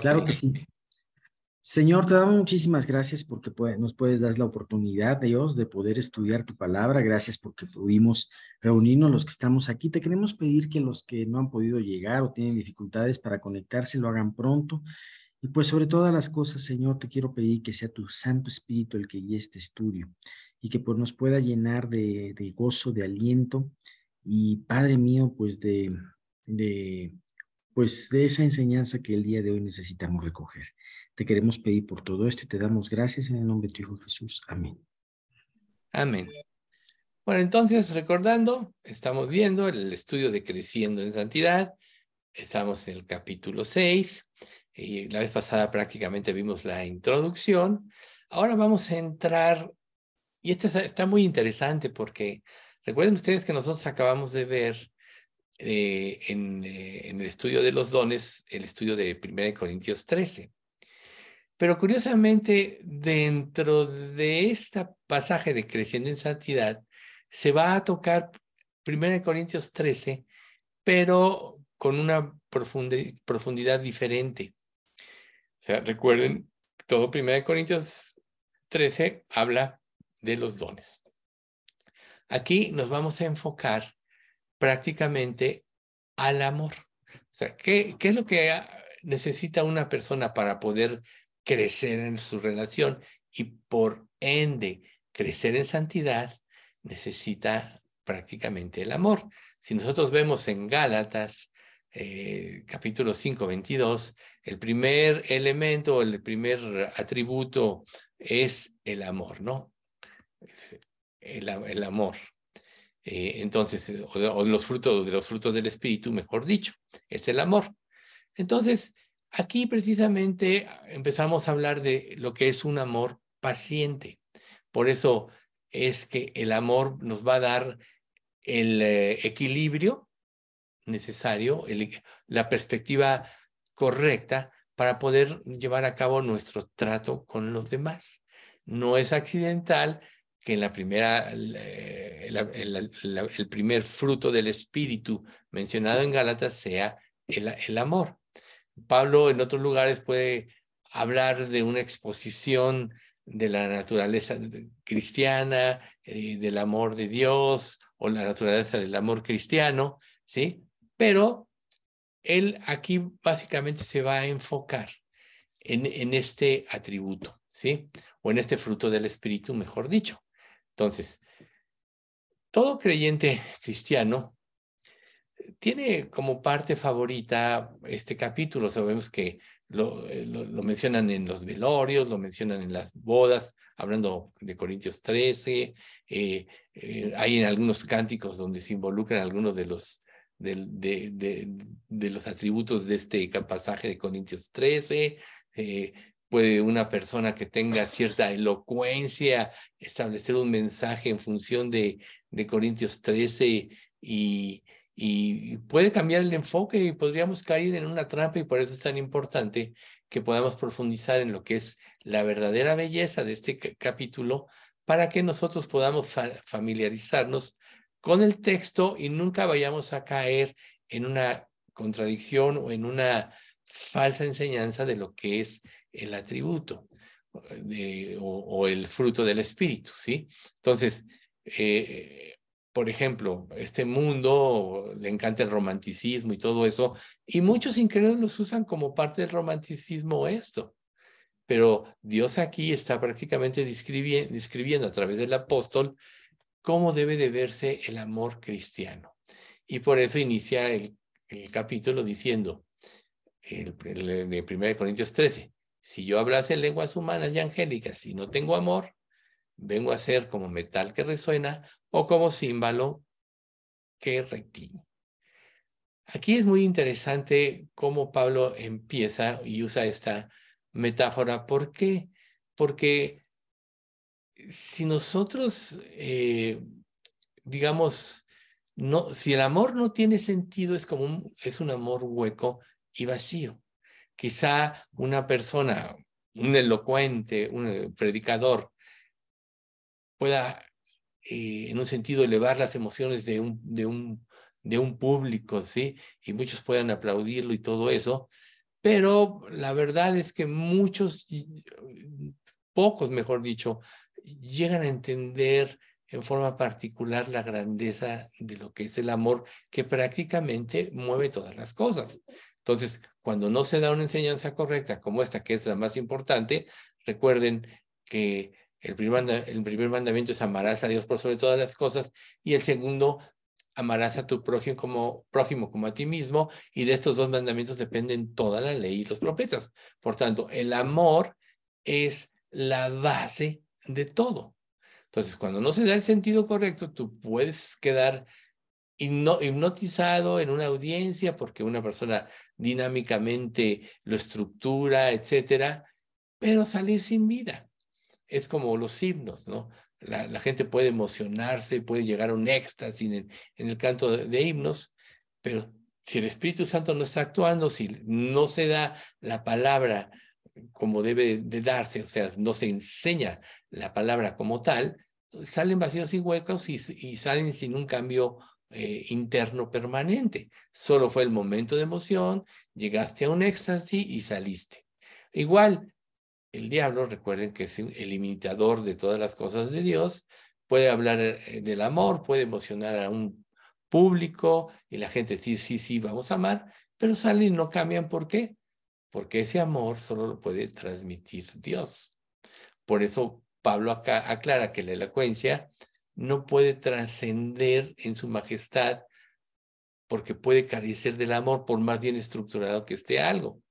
Claro que sí. Señor, te damos muchísimas gracias porque nos puedes dar la oportunidad, Dios, de poder estudiar tu palabra. Gracias porque pudimos reunirnos los que estamos aquí. Te queremos pedir que los que no han podido llegar o tienen dificultades para conectarse lo hagan pronto. Y pues sobre todas las cosas, Señor, te quiero pedir que sea tu Santo Espíritu el que guíe este estudio y que pues nos pueda llenar de, gozo, de aliento y Padre mío, pues de, de, pues de esa enseñanza que el día de hoy necesitamos recoger. Te queremos pedir por todo esto y te damos gracias en el nombre de tu Hijo Jesús. Amén. Amén. Bueno, entonces, recordando, estamos viendo el estudio de Creciendo en Santidad. Estamos en el capítulo 6. Y la vez pasada prácticamente vimos la introducción. Ahora vamos a entrar, y esto está, muy interesante porque recuerden ustedes que nosotros acabamos de ver eh, en, eh, en, el estudio de los dones, el estudio de 1 Corintios 13. Pero curiosamente, dentro de este pasaje de Creciendo en Santidad, se va a tocar 1 Corintios 13, pero con una profundidad diferente. O sea, recuerden, todo 1 Corintios 13 habla de los dones. Aquí nos vamos a enfocar prácticamente al amor. O sea, ¿qué, qué es lo que necesita una persona para poder crecer en su relación y por ende crecer en santidad, necesita prácticamente el amor. Si nosotros vemos en Gálatas, eh, capítulo 5, 22, el primer elemento, el primer atributo es el amor, ¿no? El, el amor. Eh, entonces, o, los frutos de los frutos del espíritu, mejor dicho, es el amor. Entonces, Aquí precisamente empezamos a hablar de lo que es un amor paciente. Por eso es que el amor nos va a dar el eh, equilibrio necesario, la perspectiva correcta para poder llevar a cabo nuestro trato con los demás. No es accidental que en la primera, el, primer fruto del espíritu mencionado en Gálatas sea el amor. Pablo en otros lugares puede hablar de una exposición de la naturaleza cristiana, eh, del amor de Dios o la naturaleza del amor cristiano, ¿sí? Pero él aquí básicamente se va a enfocar en, en este atributo, ¿sí? O en este fruto del Espíritu, mejor dicho. Entonces, todo creyente cristiano tiene como parte favorita este capítulo. Sabemos que lo, eh, mencionan en los velorios, lo mencionan en las bodas, hablando de Corintios 13. Eh, eh, hay en algunos cánticos donde se involucran algunos de los, de, los atributos de este pasaje de Corintios 13. Puede una persona que tenga cierta elocuencia establecer un mensaje en función de, de Corintios 13 y, y puede cambiar el enfoque y podríamos caer en una trampa y por eso es tan importante que podamos profundizar en lo que es la verdadera belleza de este capítulo para que nosotros podamos familiarizarnos con el texto y nunca vayamos a caer en una contradicción o en una falsa enseñanza de lo que es el atributo de, o, el fruto del espíritu, ¿sí? Entonces, eh, por ejemplo, este mundo le encanta el romanticismo y todo eso, y muchos incrédulos usan como parte del romanticismo esto. Pero Dios aquí está prácticamente describiendo, a través del apóstol cómo debe de verse el amor cristiano. Y por eso inicia el, capítulo diciendo, el, el, de 1 Corintios 13, si yo hablase lenguas humanas y angélicas y no tengo amor, vengo a ser como metal que resuena o como símbolo que retiene. Aquí es muy interesante cómo Pablo empieza y usa esta metáfora. ¿Por qué? Porque si nosotros, eh, digamos, no, si el amor no tiene sentido, es como un, es un amor hueco y vacío. Quizá una persona, un elocuente, un predicador, pueda eh, en un sentido, elevar las emociones de un, de un, de un público, ¿sí? Y muchos puedan aplaudirlo y todo eso, pero la verdad es que muchos, pocos mejor dicho, llegan a entender en forma particular la grandeza de lo que es el amor que prácticamente mueve todas las cosas. Entonces, cuando no se da una enseñanza correcta como esta, que es la más importante, recuerden que el primer, mandamiento es amarás a Dios por sobre todas las cosas y el segundo, amarás a tu prójimo como, prójimo como a ti mismo y de estos dos mandamientos dependen toda la ley y los profetas. Por tanto, el amor es la base de todo. Entonces, cuando no se da el sentido correcto, tú puedes quedar hipnotizado en una audiencia porque una persona dinámicamente lo estructura, etcétera, pero salir sin vida. Es como los himnos, ¿no? La, gente puede emocionarse, puede llegar a un éxtasis en, el canto de, himnos, pero si el Espíritu Santo no está actuando, si no se da la palabra como debe de darse, o sea, no se enseña la palabra como tal, salen vacíos y huecos y, salen sin un cambio eh, interno permanente. Solo fue el momento de emoción, llegaste a un éxtasis y saliste. Igual, el diablo, recuerden que es el imitador de todas las cosas de Dios, puede hablar eh, del amor, puede emocionar a un público y la gente sí, sí, sí, vamos a amar, pero salen y no cambian. ¿Por qué? Porque ese amor solo lo puede transmitir Dios. Por eso Pablo acá aclara que la elocuencia no puede trascender en su majestad porque puede carecer del amor por más bien estructurado que esté algo.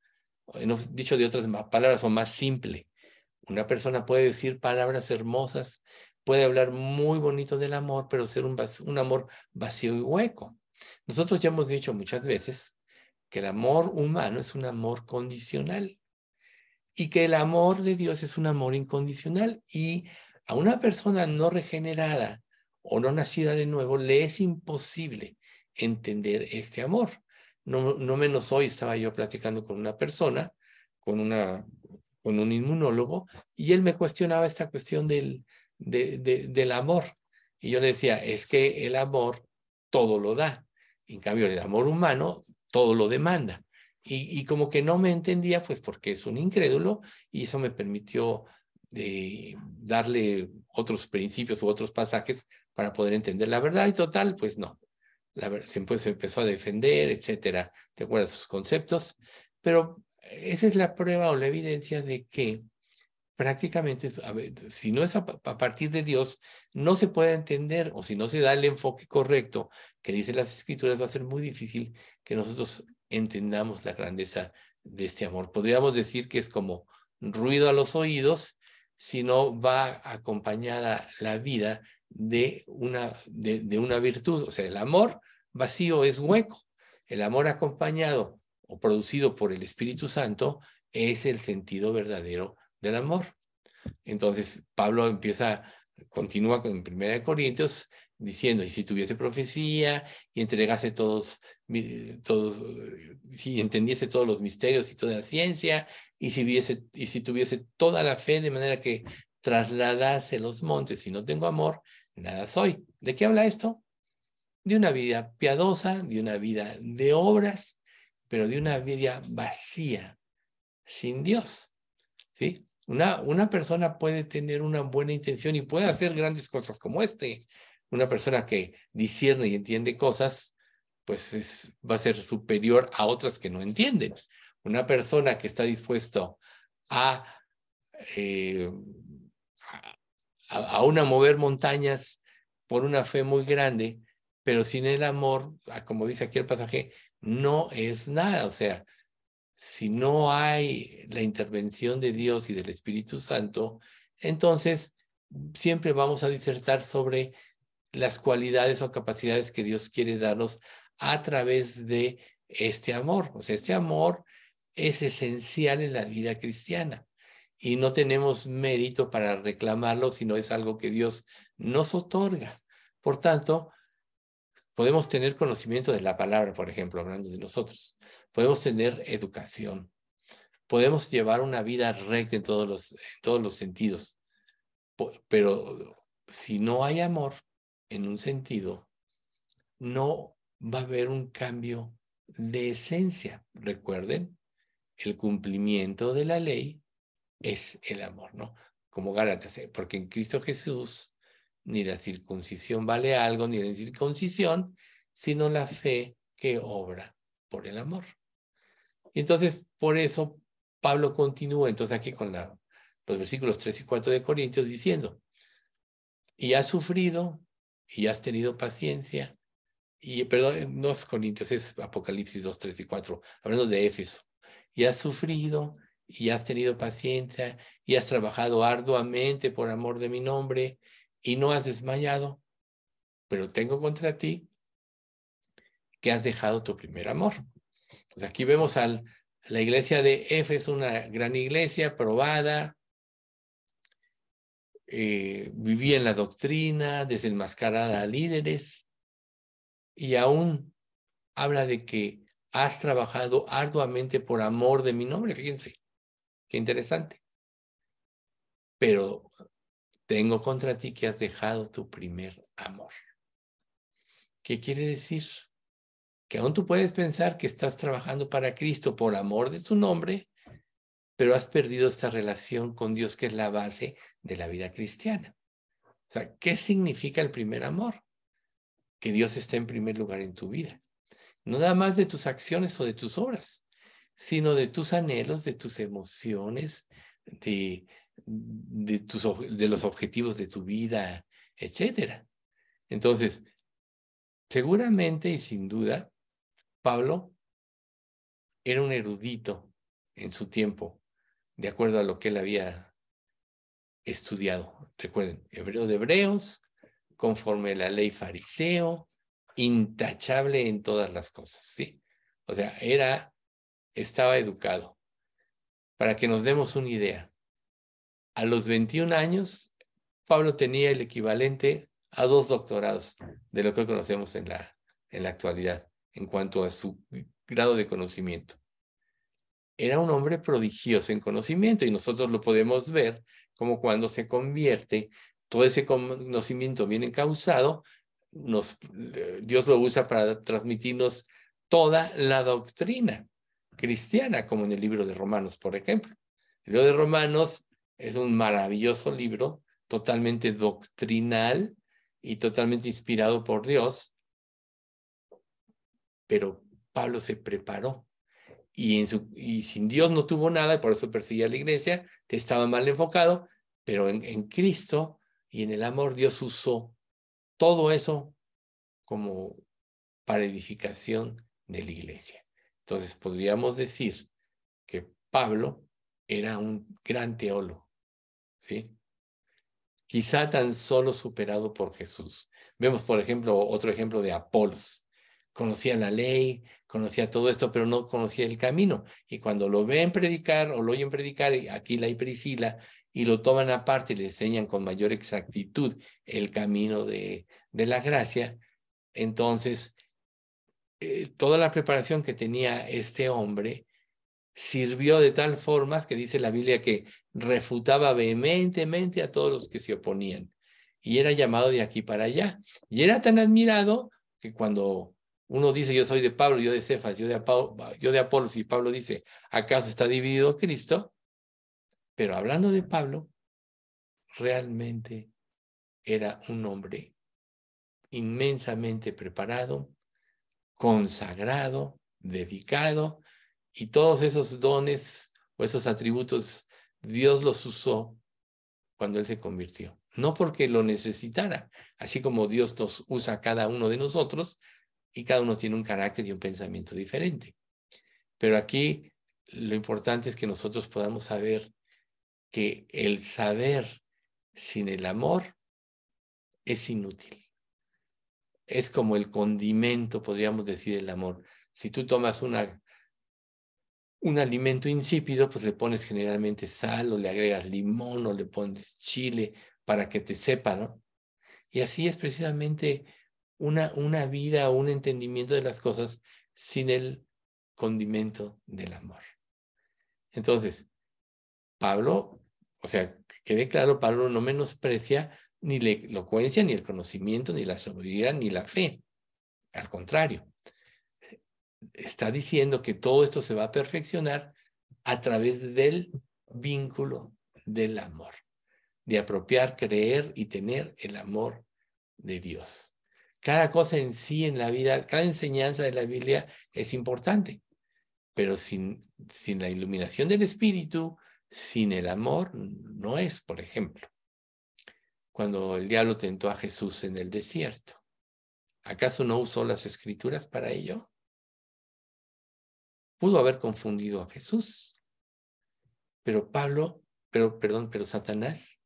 Dicho de otras palabras, o más simple. Una persona puede decir palabras hermosas, puede hablar muy bonito del amor, pero ser un, un amor vacío y hueco. Nosotros ya hemos dicho muchas veces que el amor humano es un amor condicional y que el amor de Dios es un amor incondicional y a una persona no regenerada o no nacida de nuevo le es imposible entender este amor. No, no menos hoy estaba yo platicando con una persona, con, una, con un inmunólogo, y él me cuestionaba esta cuestión del, de, del amor. Y yo le decía, es que el amor todo lo da. En cambio, el amor humano todo lo demanda. Y, como que no me entendía, pues porque es un incrédulo y eso me permitió de darle otros principios u otros pasajes para poder entender la verdad y total, pues no. La se empezó a defender, etcétera, de acuerdo a sus conceptos, pero esa es la prueba o la evidencia de que prácticamente, si no es a, partir de Dios, no se puede entender, o si no se da el enfoque correcto que dicen las escrituras, va a ser muy difícil que nosotros entendamos la grandeza de este amor. Podríamos decir que es como ruido a los oídos, si no va acompañada la vida de una, de, una virtud. O sea, el amor vacío es hueco. El amor acompañado o producido por el Espíritu Santo es el sentido verdadero del amor. Entonces, Pablo empieza, continúa con 1 Corintios diciendo, y si tuviese profecía y entregase todos, todos, si entendiese todos los misterios y toda la ciencia, y si, si tuviese toda la fe de manera que trasladase los montes y no tengo amor, nada soy. ¿De qué habla esto? De una vida piadosa, de una vida de obras, pero de una vida vacía, sin Dios. ¿Sí? Una, una persona puede tener una buena intención y puede hacer grandes cosas como este, una persona que discierne y entiende cosas, pues va a ser superior a otras que no entienden. Una persona que está dispuesto a, eh, a, a una mover montañas por una fe muy grande, pero sin el amor, como dice aquí el pasaje, no es nada. O sea, si no hay la intervención de Dios y del Espíritu Santo, entonces siempre vamos a disertar sobre las cualidades o capacidades que Dios quiere darnos a través de este amor. O sea, este amor es esencial en la vida cristiana y no tenemos mérito para reclamarlo, sino es algo que Dios nos otorga. Por tanto, podemos tener conocimiento de la palabra, por ejemplo, hablando de nosotros. Podemos tener educación. Podemos llevar una vida recta en todos los, en todos los sentidos. Pero si no hay amor, en un sentido, no va a haber un cambio de esencia. Recuerden, el cumplimiento de la ley es el amor, ¿no? Como Gálatas, ¿eh? porque en Cristo Jesús ni la circuncisión vale algo, ni la incircuncisión, sino la fe que obra por el amor. Y entonces, por eso, Pablo continúa entonces aquí con los versículos 3 y 4 de Corintios diciendo, y has sufrido, y has tenido paciencia, y perdón, no es Corintios, es Apocalipsis 2, 3 y 4, hablando de Éfeso, y has sufrido, y has tenido paciencia, y has trabajado arduamente por amor de mi nombre, y no has desmayado, pero tengo contra ti que has dejado tu primer amor. Pues aquí vemos a la iglesia de Éfeso, una gran iglesia probada, eh, vivía en la doctrina, desenmascarada a líderes, y aún habla de que has trabajado arduamente por amor de mi nombre. Fíjense, qué interesante. Pero tengo contra ti que has dejado tu primer amor. ¿Qué quiere decir? Que aún tú puedes pensar que estás trabajando para Cristo por amor de su nombre, pero has perdido esta relación con Dios que es la base de la vida cristiana. O sea, ¿qué significa el primer amor? Que Dios está en primer lugar en tu vida. No nada más de tus acciones o de tus obras, sino de tus anhelos, de tus emociones, de, de, tus, los objetivos de tu vida, etcétera. Entonces, seguramente y sin duda, Pablo era un erudito en su tiempo, de acuerdo a lo que él había estudiado. Recuerden, hebreo de hebreos, conforme la ley fariseo, intachable en todas las cosas, ¿sí? O sea, era, estaba educado. Para que nos demos una idea, a los 21 años, Pablo tenía el equivalente a dos doctorados de lo que conocemos en la, en la actualidad en cuanto a su grado de conocimiento. Era un hombre prodigioso en conocimiento y nosotros lo podemos ver como cuando se convierte, todo ese conocimiento bien encausado, nos, Dios lo usa para transmitirnos toda la doctrina cristiana, como en el libro de Romanos, por ejemplo. El libro de Romanos es un maravilloso libro, totalmente doctrinal y totalmente inspirado por Dios. Pero Pablo se preparó y, sin Dios no tuvo nada, y por eso perseguía a la iglesia, que estaba mal enfocado, pero en Cristo y en el amor Dios usó todo eso como para edificación de la iglesia. Entonces podríamos decir que Pablo era un gran teólogo, ¿sí? Quizá tan solo superado por Jesús. Vemos, por ejemplo, otro ejemplo de Apolos. Conocía la ley, conocía todo esto, pero no conocía el camino. Y cuando lo ven predicar o lo oyen predicar, Aquila y Priscila, y lo toman aparte y le enseñan con mayor exactitud el camino de, de la gracia, entonces eh, toda la preparación que tenía este hombre sirvió de tal forma que dice la Biblia que refutaba vehementemente a todos los que se oponían y era llamado de aquí para allá. Y era tan admirado que cuando uno dice yo soy de Pablo, yo de Cefas, yo de, yo de Pablo dice, ¿acaso está dividido Cristo? Pero hablando de Pablo, realmente era un hombre inmensamente preparado, consagrado, dedicado, y todos esos dones o esos atributos, Dios los usó cuando Él se convirtió. No porque lo necesitara, así como Dios nos usa a cada uno de nosotros y cada uno tiene un carácter y un pensamiento diferente. Pero aquí lo importante es que nosotros podamos saber que el saber sin el amor es inútil. Es como el condimento, podríamos decir, el amor. Si tú tomas una un alimento insípido, pues le pones generalmente sal o le agregas limón o le pones chile para que te sepa, ¿no? Y así es precisamente una, una vida, un entendimiento de las cosas sin el condimento del amor. Entonces, Pablo, o sea, que quede claro, Pablo no menosprecia ni la elocuencia, ni el conocimiento, ni la sabiduría, ni la fe. Al contrario, está diciendo que todo esto se va a perfeccionar a través del vínculo del amor, de apropiar, creer y tener el amor de Dios. Cada cosa en sí en la vida, cada enseñanza de la Biblia es importante, pero sin, sin la iluminación del Espíritu, sin el amor, no es, por ejemplo, cuando el diablo tentó a Jesús en el desierto. ¿Acaso no usó las escrituras para ello? Pudo haber confundido a Jesús. Pero Pablo, pero perdón, pero Satanás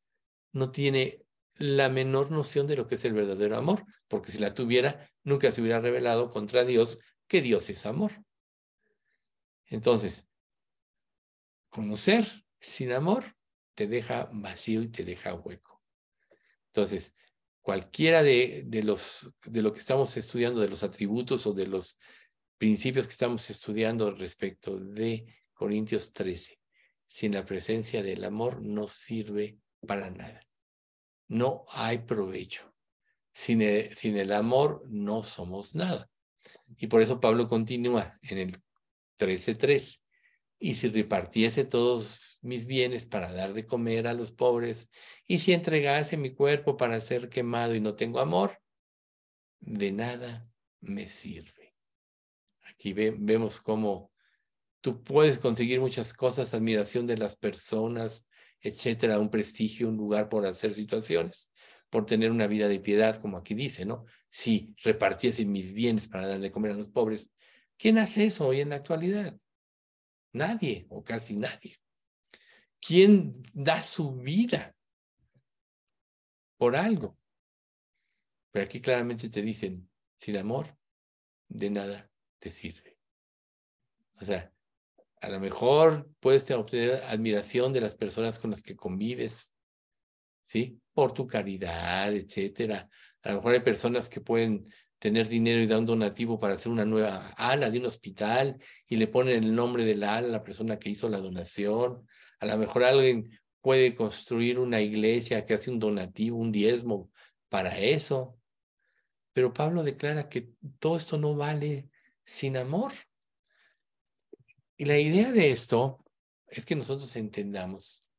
no tiene la menor noción de lo que es el verdadero amor, porque si la tuviera, nunca se hubiera revelado contra Dios que Dios es amor. Entonces, conocer sin amor te deja vacío y te deja hueco. Entonces, cualquiera de, de, los, de lo que estamos estudiando, de los atributos o de los principios que estamos estudiando respecto de Corintios 13, sin la presencia del amor no sirve para nada. No hay provecho. Sin el, sin el amor no somos nada. Y por eso Pablo continúa en el 13.3. Y si repartiese todos mis bienes para dar de comer a los pobres, y si entregase mi cuerpo para ser quemado y no tengo amor, de nada me sirve. Aquí vemos cómo tú puedes conseguir muchas cosas, admiración de las personas, etcétera, un prestigio, un lugar por hacer situaciones, por tener una vida de piedad, como aquí dice, ¿no? Si repartiese mis bienes para dar de comer a los pobres, ¿quién hace eso hoy en la actualidad? Nadie o casi nadie. ¿Quién da su vida por algo? Pero aquí claramente te dicen, sin amor, de nada te sirve. O sea, a lo mejor puedes obtener admiración de las personas con las que convives, ¿sí? Por tu caridad, etcétera. A lo mejor hay personas que pueden tener dinero y dar un donativo para hacer una nueva ala de un hospital y le ponen el nombre del ala a la persona que hizo la donación. A lo mejor alguien puede construir una iglesia que hace un donativo, un diezmo para eso. Pero Pablo declara que todo esto no vale sin amor. Y la idea de esto es que nosotros entendamos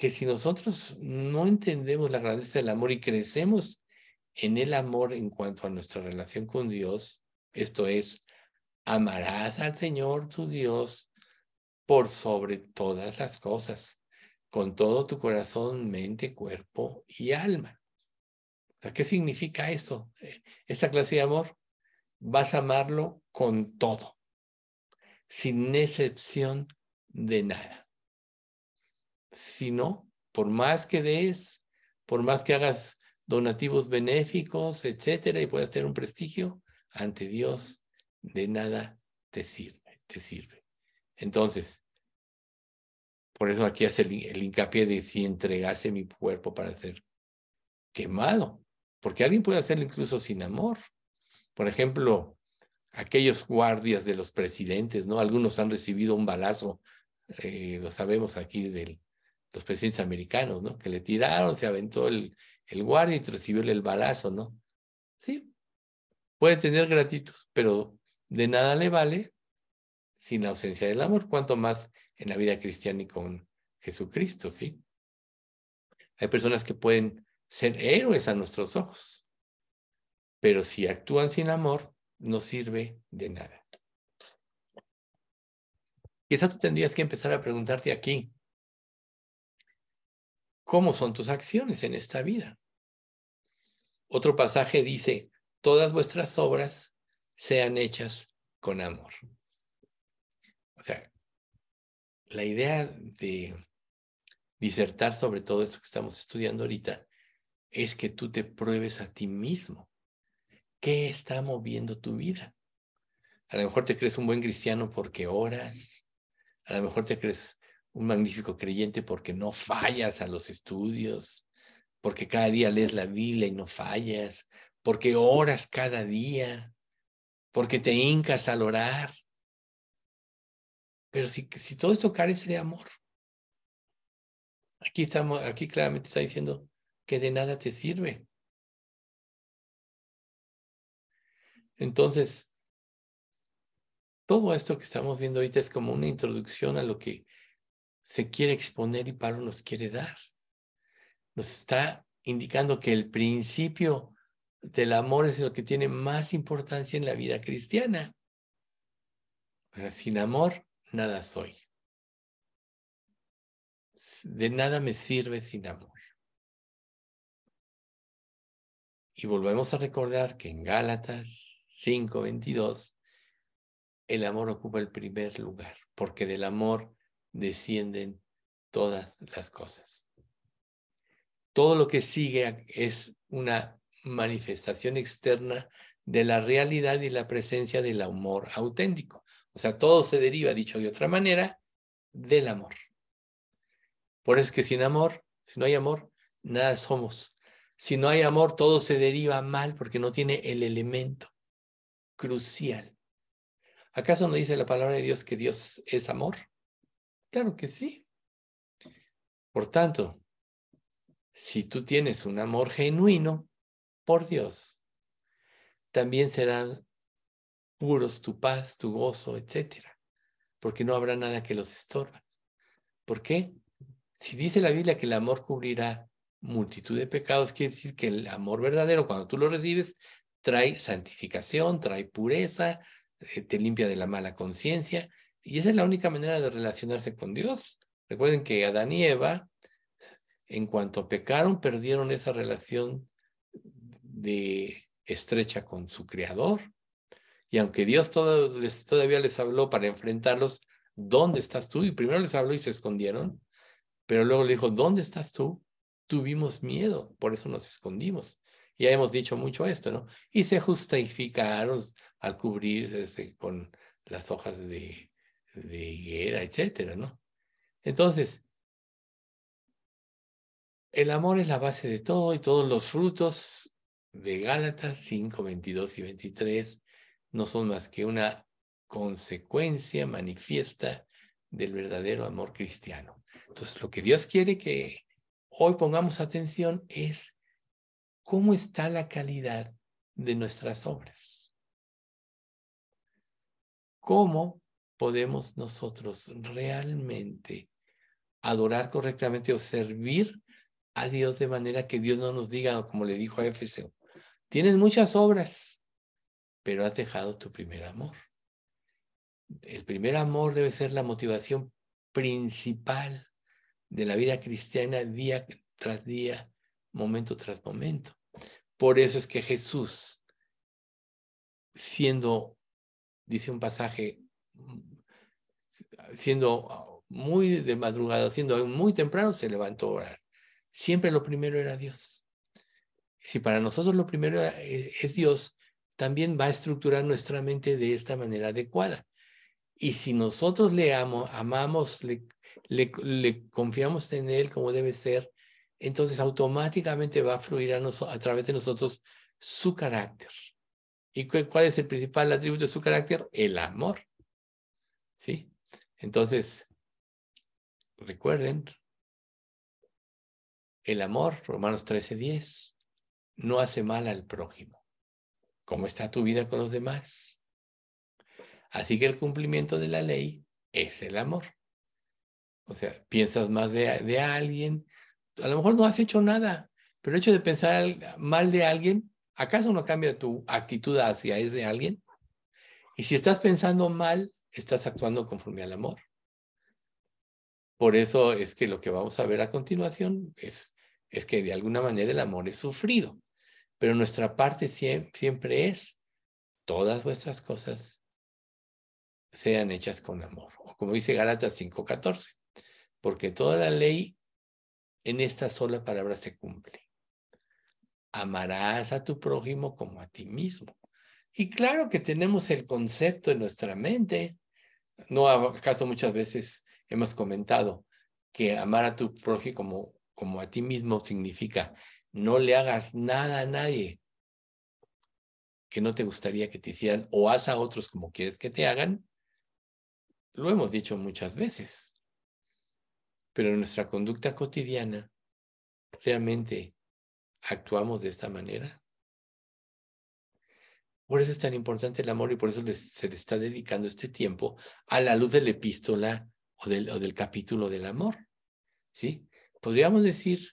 que si nosotros no entendemos la grandeza del amor y crecemos en el amor en cuanto a nuestra relación con Dios, esto es, amarás al Señor tu Dios por sobre todas las cosas, con todo tu corazón, mente, cuerpo y alma. ¿qué significa esto? Esta clase de amor, vas a amarlo con todo, sin excepción de nada. Si no, por más que des, por más que hagas donativos benéficos, etcétera, y puedas tener un prestigio ante Dios, de nada te sirve, te sirve. Entonces, por eso aquí hace el, hincapié de si entregase mi cuerpo para ser quemado, porque alguien puede hacerlo incluso sin amor. Por ejemplo, aquellos guardias de los presidentes, ¿no? Algunos han recibido un balazo, eh, lo sabemos aquí de los presidentes americanos, ¿no? Que le tiraron, se aventó el, guardia y recibió el balazo, ¿no? Sí, puede tener gratitud, pero de nada le vale sin la ausencia del amor, cuanto más en la vida cristiana y con Jesucristo, ¿sí? Hay personas que pueden ser héroes a nuestros ojos, pero si actúan sin amor, no sirve de nada. Quizá tú tendrías que empezar a preguntarte aquí, ¿cómo son tus acciones en esta vida? Otro pasaje dice, todas vuestras obras sean hechas con amor. O sea, la idea de disertar sobre todo esto que estamos estudiando ahorita es que tú te pruebes a ti mismo. ¿Qué está moviendo tu vida? A lo mejor te crees un buen cristiano porque oras. A lo mejor te crees un magnífico creyente porque no fallas a los estudios porque cada día lees la Biblia y no fallas, porque oras cada día, porque te hincas al orar. Pero si, si todo esto carece de amor, aquí, estamos, aquí claramente está diciendo que de nada te sirve. Entonces, todo esto que estamos viendo ahorita es como una introducción a lo que se quiere exponer y Pablo nos quiere dar. Nos está indicando que el principio del amor es lo que tiene más importancia en la vida cristiana. sin amor, nada soy. De nada me sirve sin amor. Y volvemos a recordar que en Gálatas 5:22 el amor ocupa el primer lugar, porque del amor descienden todas las cosas. Todo lo que sigue es una manifestación externa de la realidad y la presencia del amor auténtico. O sea, todo se deriva, dicho de otra manera, del amor. Por eso es que sin amor, si no hay amor, nada somos. Si no hay amor, todo se deriva mal porque no tiene el elemento crucial. ¿Acaso no dice la palabra de Dios que Dios es amor? Claro que sí. Por tanto, si tú tienes un amor genuino por Dios, también serán puros tu paz, tu gozo, etcétera, porque no habrá nada que los estorba. ¿Por qué? Si dice la Biblia que el amor cubrirá multitud de pecados, quiere decir que el amor verdadero, cuando tú lo recibes, trae santificación, trae pureza, eh, te limpia de la mala conciencia, y esa es la única manera de relacionarse con Dios. Recuerden que Adán y Eva, en cuanto pecaron, perdieron esa relación de estrecha con su creador. Y aunque Dios todavía les habló para enfrentarlos, ¿dónde estás tú? Y primero les habló y se escondieron, pero luego le dijo, ¿dónde estás tú? Tuvimos miedo, por eso nos escondimos. Ya hemos dicho mucho esto, ¿no? Y se justificaron al cubrirse con las hojas de, de higuera, etcétera, ¿no? Entonces, el amor es la base de todo y todos los frutos de Gálatas 5, 22 y 23 no son más que una consecuencia manifiesta del verdadero amor cristiano. Entonces, lo que Dios quiere que hoy pongamos atención es cómo está la calidad de nuestras obras. ¿Cómo podemos nosotros realmente adorar correctamente o servir a Dios de manera que Dios no nos diga, como le dijo a Éfeso, tienes muchas obras, pero has dejado tu primer amor. El primer amor debe ser la motivación principal de la vida cristiana día tras día, momento tras momento. Por eso es que Jesús, siendo, dice un pasaje, siendo muy de madrugada, siendo muy temprano, se levantó a orar. Siempre lo primero era Dios. Si para nosotros lo primero eh, es Dios, también va a estructurar nuestra mente de esta manera adecuada. Y si nosotros le amamos, le, le, confiamos en Él como debe ser, entonces automáticamente va a fluir a, a través de nosotros su carácter. ¿Y cuál es el principal atributo de su carácter? El amor. ¿Sí? Entonces, recuerden, el amor, Romanos 13:10, no hace mal al prójimo. ¿Cómo está tu vida con los demás? Así que el cumplimiento de la ley es el amor. O sea, piensas más de, de alguien, a lo mejor no has hecho nada, pero el hecho de pensar mal de alguien, ¿acaso no cambia tu actitud hacia ese alguien? Y si estás pensando mal, estás actuando conforme al amor. Por eso es que lo que vamos a ver a continuación es, que de alguna manera el amor es sufrido, pero nuestra parte siempre, es todas vuestras cosas sean hechas con amor. O como dice Gálatas 5:14, porque toda la ley en esta sola palabra se cumple. Amarás a tu prójimo como a ti mismo. Y claro que tenemos el concepto en nuestra mente. ¿No acaso muchas veces hemos comentado que amar a tu prójimo como, como a ti mismo significa no le hagas nada a nadie que no te gustaría que te hicieran o haz a otros como quieres que te hagan, lo hemos dicho muchas veces. Pero en nuestra conducta cotidiana, ¿realmente actuamos de esta manera? Por eso es tan importante el amor y por eso se le está dedicando este tiempo a la luz de la epístola o del, o del capítulo del amor. ¿Sí? Podríamos decir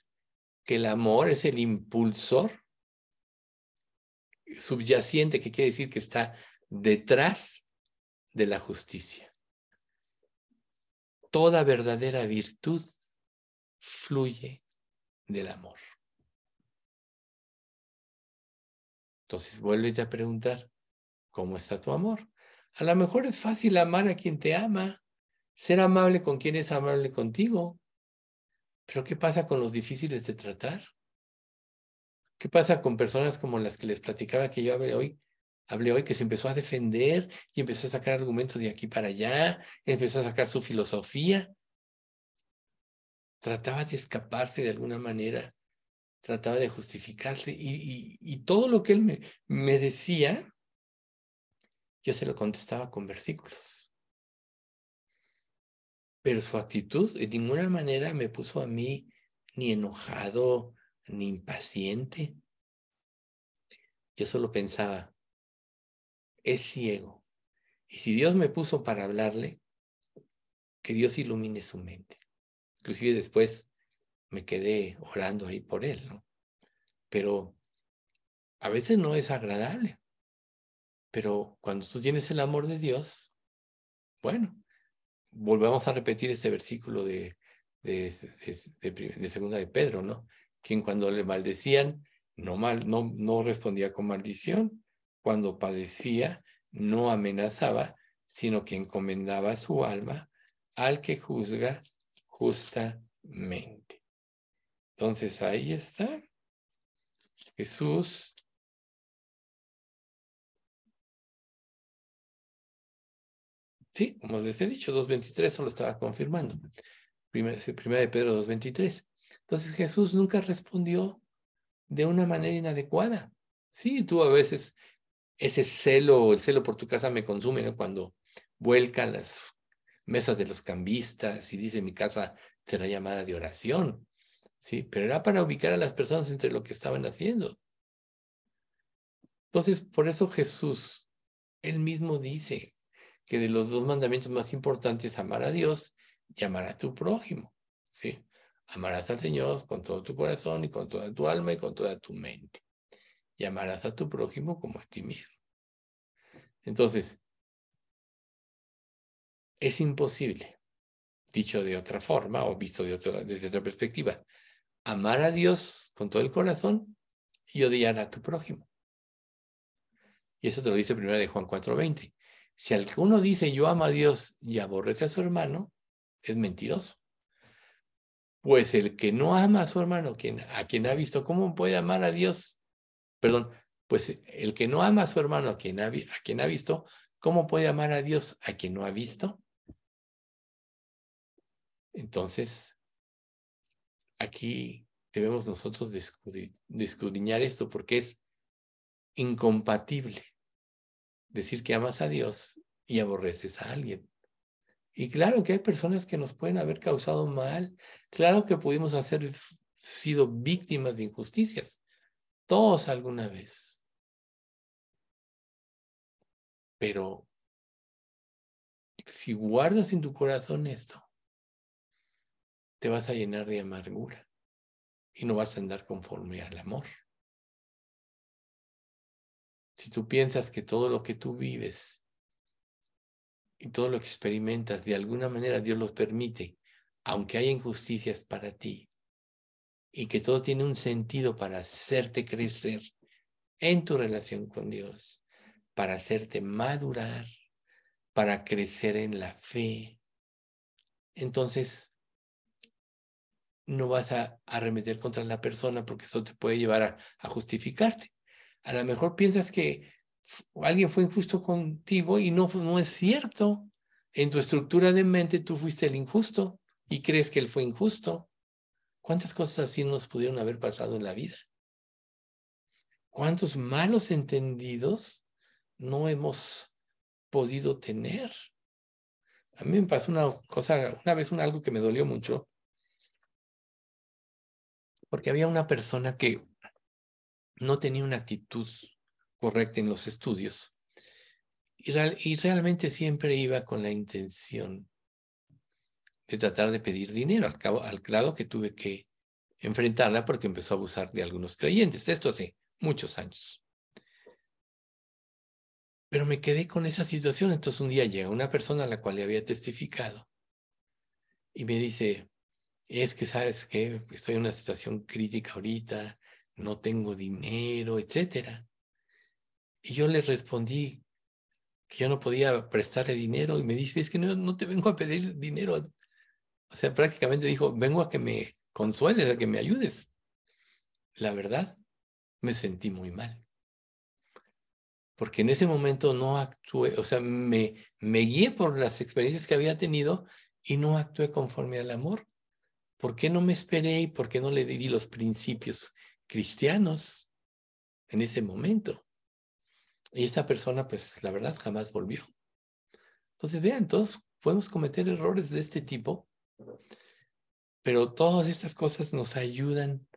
que el amor es el impulsor subyacente, que quiere decir que está detrás de la justicia. Toda verdadera virtud fluye del amor. Entonces, vuélvete a preguntar, ¿cómo está tu amor? A lo mejor es fácil amar a quien te ama, ser amable con quien es amable contigo. Pero ¿qué pasa con los difíciles de tratar? ¿Qué pasa con personas como las que les platicaba que yo hablé hoy? Hablé hoy que se empezó a defender y empezó a sacar argumentos de aquí para allá, empezó a sacar su filosofía. Trataba de escaparse de alguna manera trataba de justificarse y, todo lo que él me, me decía, yo se lo contestaba con versículos. Pero su actitud de ninguna manera me puso a mí ni enojado, ni impaciente. Yo solo pensaba, es ciego. Y si Dios me puso para hablarle, que Dios ilumine su mente. Inclusive después me quedé orando ahí por él, ¿no? Pero a veces no es agradable. Pero cuando tú tienes el amor de Dios, bueno, volvemos a repetir este versículo de, de, de, segunda de Pedro, ¿no? Quien cuando le maldecían, no, mal, no, no respondía con maldición. Cuando padecía, no amenazaba, sino que encomendaba su alma al que juzga justamente. Entonces ahí está. Jesús Sí, como les he dicho, 2.23 solo estaba confirmando. Primera, primera de Pedro 2.23. Entonces Jesús nunca respondió de una manera inadecuada. Sí, tú a veces ese celo, el celo por tu casa me consume. Cuando vuelca las mesas de los cambistas y dice mi casa será llamada de oración. ¿sí? Pero era para ubicar a las personas entre lo que estaban haciendo. Entonces, por eso Jesús, él mismo dice que de los dos mandamientos más importantes, amar a Dios y amar a tu prójimo, ¿sí? Amarás al Señor con todo tu corazón y con toda tu alma y con toda tu mente. Y amarás a tu prójimo como a ti mismo. Entonces, es imposible, dicho de otra forma o visto de desde otra perspectiva, amar a Dios con todo el corazón y odiar a tu prójimo. Y eso te lo dice primero de Juan 4:20. Si alguno dice yo amo a Dios y aborrece a su hermano, es mentiroso. Pues el que no ama a su hermano, quien, a quien ha visto, ¿cómo puede amar a Dios? Perdón, pues el que no ama a su hermano, a quien ha, ha visto, ¿cómo puede amar a Dios a quien no ha visto? Entonces, aquí debemos nosotros descudriñar esto porque es incompatible decir que amas a Dios y aborreces a alguien. Y claro que hay personas que nos pueden haber causado mal, claro que pudimos haber sido víctimas de injusticias, todos alguna vez. Pero si guardas en tu corazón esto, te vas a llenar de amargura y no vas a andar conforme al amor. Si tú piensas que todo lo que tú vives y todo lo que experimentas, de alguna manera Dios los permite, aunque haya injusticias para ti, y que todo tiene un sentido para hacerte crecer en tu relación con Dios, para hacerte madurar, para crecer en la fe, entonces no vas a arremeter contra la persona porque eso te puede llevar a, justificarte. A lo mejor piensas que alguien fue injusto contigo y no, no es cierto. En tu estructura de mente tú fuiste el injusto y crees que él fue injusto. ¿Cuántas cosas así nos pudieron haber pasado en la vida? ¿Cuántos malos entendidos no hemos podido tener? A mí me pasó una cosa, una vez un algo que me dolió mucho porque había una persona que no tenía una actitud correcta en los estudios. Y, y realmente siempre iba con la intención de tratar de pedir dinero, al, cabo, al grado que tuve que enfrentarla porque empezó a abusar de algunos creyentes. Esto hace muchos años. Pero me quedé con esa situación. Entonces un día llega una persona a la cual le había testificado y me dice, es que sabes que estoy en una situación crítica ahorita, no tengo dinero, etcétera. Y yo le respondí que yo no podía prestarle dinero y me dice, es que no, no te vengo a pedir dinero. O sea, prácticamente dijo, vengo a que me consueles, a que me ayudes. La verdad, me sentí muy mal. Porque en ese momento no actué, o sea, me, me guié por las experiencias que había tenido y no actué conforme al amor. ¿Por qué no me esperé y por qué no le di los principios cristianos en ese momento? Y esta persona, pues la verdad, jamás volvió. Entonces, vean, todos podemos cometer errores de este tipo, pero todas estas cosas nos ayudan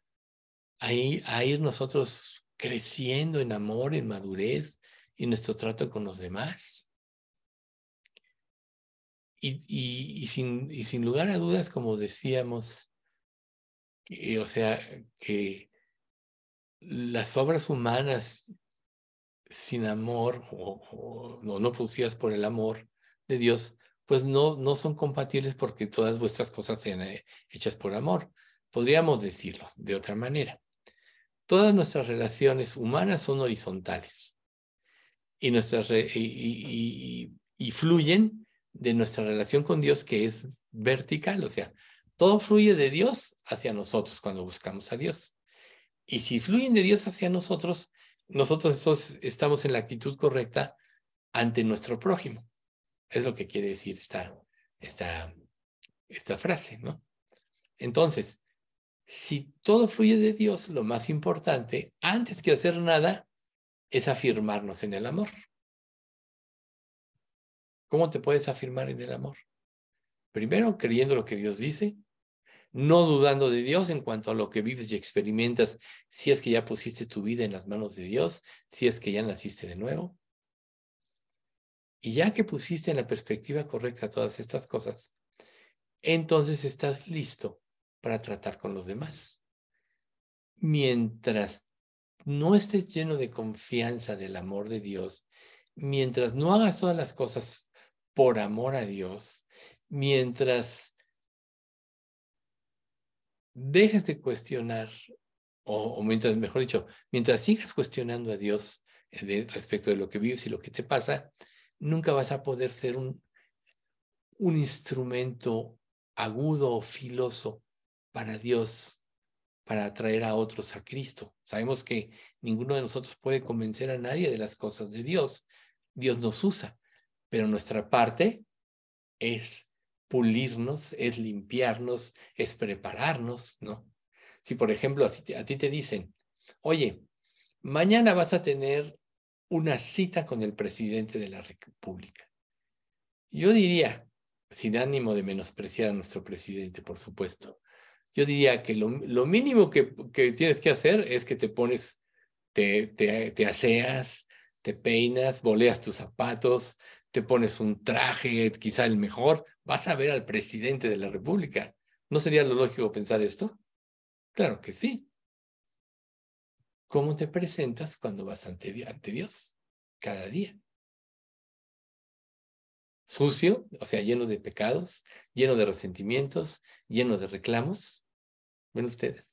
a ir, nosotros creciendo en amor, en madurez y nuestro trato con los demás. Y, y, sin, y sin lugar a dudas, como decíamos, o sea, que las obras humanas sin amor o, no, no producidas por el amor de Dios, pues no, no son compatibles porque todas vuestras cosas sean eh, hechas por amor. Podríamos decirlo de otra manera. Todas nuestras relaciones humanas son horizontales y, nuestras y, y, fluyen de nuestra relación con Dios que es vertical, o sea, todo fluye de Dios hacia nosotros cuando buscamos a Dios. Y si fluyen de Dios hacia nosotros, nosotros estamos en la actitud correcta ante nuestro prójimo. Es lo que quiere decir esta, frase, ¿no? Entonces, si todo fluye de Dios, lo más importante, antes que hacer nada, es afirmarnos en el amor. ¿Cómo te puedes afirmar en el amor? Primero, creyendo lo que Dios dice, no dudando de Dios en cuanto a lo que vives y experimentas, si es que ya pusiste tu vida en las manos de Dios, si es que ya naciste de nuevo. Y ya que pusiste en la perspectiva correcta todas estas cosas, entonces estás listo para tratar con los demás. Mientras no estés lleno de confianza del amor de Dios, mientras no hagas todas las cosas por amor a Dios, mientras dejes de cuestionar, o, mientras, mejor dicho, mientras sigas cuestionando a Dios eh, respecto de lo que vives y lo que te pasa, nunca vas a poder ser un, un instrumento agudo o filoso para Dios, para atraer a otros a Cristo. Sabemos que ninguno de nosotros puede convencer a nadie de las cosas de Dios. Dios nos usa, pero nuestra parte es pulirnos, es limpiarnos, es prepararnos, ¿no? Si, por ejemplo, a ti, a ti te dicen, oye, mañana vas a tener una cita con el presidente de la República. Yo diría, sin ánimo de menospreciar a nuestro presidente, por supuesto, yo diría que lo, mínimo que, que, tienes que hacer es que te pones, te, te, te aseas, te peinas, boleas tus zapatos, te pones un traje, quizá el mejor, vas a ver al presidente de la República. ¿No sería lo lógico pensar esto? Claro que sí. ¿Cómo te presentas cuando vas ante, Dios? Cada día. Sucio, o sea, lleno de pecados, lleno de resentimientos, lleno de reclamos. ¿Ven ustedes?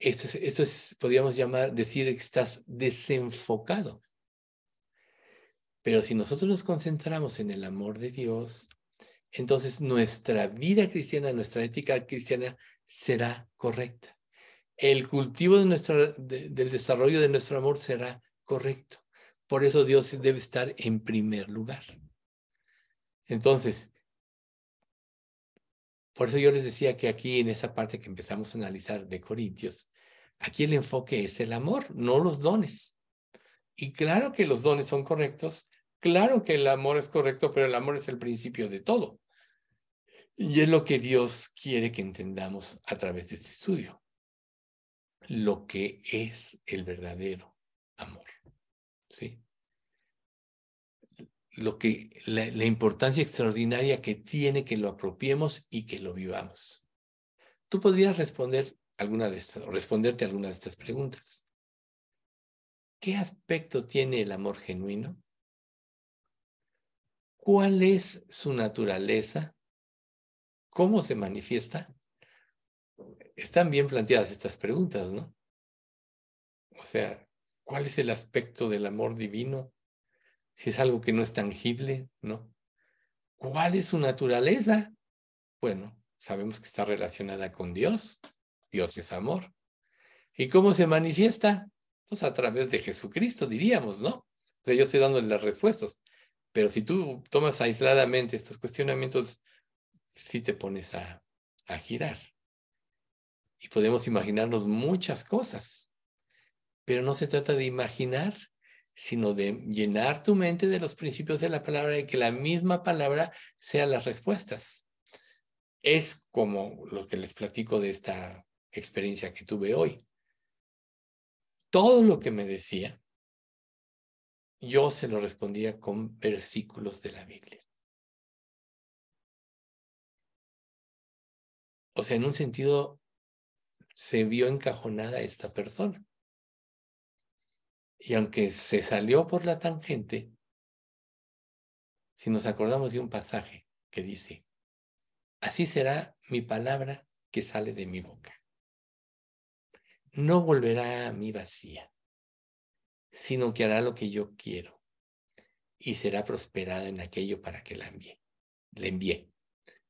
Eso es, eso es, podríamos llamar, decir que estás desenfocado. Pero si nosotros nos concentramos en el amor de Dios, entonces nuestra vida cristiana, nuestra ética cristiana será correcta. El cultivo de del desarrollo de nuestro amor será correcto. Por eso Dios debe estar en primer lugar. Entonces, por eso yo les decía que aquí en esa parte que empezamos a analizar de Corintios, aquí el enfoque es el amor, no los dones. Y claro que los dones son correctos, claro que el amor es correcto, pero el amor es el principio de todo. Y es lo que Dios quiere que entendamos a través de este estudio. lo que es el verdadero amor. ¿Sí? Lo que, la, importancia extraordinaria que tiene que lo apropiemos y que lo vivamos. Tú podrías responder alguna de estas, responderte alguna de estas preguntas. ¿Qué aspecto tiene el amor genuino? ¿Cuál es su naturaleza? ¿Cómo se manifiesta? Están bien planteadas estas preguntas, ¿no? O sea, ¿cuál es el aspecto del amor divino? Si es algo que no es tangible, ¿no? ¿Cuál es su naturaleza? Bueno, sabemos que está relacionada con Dios. Dios es amor. ¿Y cómo se manifiesta? Pues a través de Jesucristo, diríamos, ¿no? O sea, yo estoy dando las respuestas. Pero si tú tomas aisladamente estos cuestionamientos, sí te pones a, a girar. Y podemos imaginarnos muchas cosas. Pero no se trata de imaginar, sino de llenar tu mente de los principios de la palabra y que la misma palabra sea las respuestas. Es como lo que les platico de esta experiencia que tuve hoy. Todo lo que me decía, yo se lo respondía con versículos de la Biblia. O sea, en un sentido, se vio encajonada esta persona. Y aunque se salió por la tangente, si nos acordamos de un pasaje que dice, así será mi palabra que sale de mi boca no volverá a mí vacía, sino que hará lo que yo quiero y será prosperada en aquello para que la envíe. Le envié.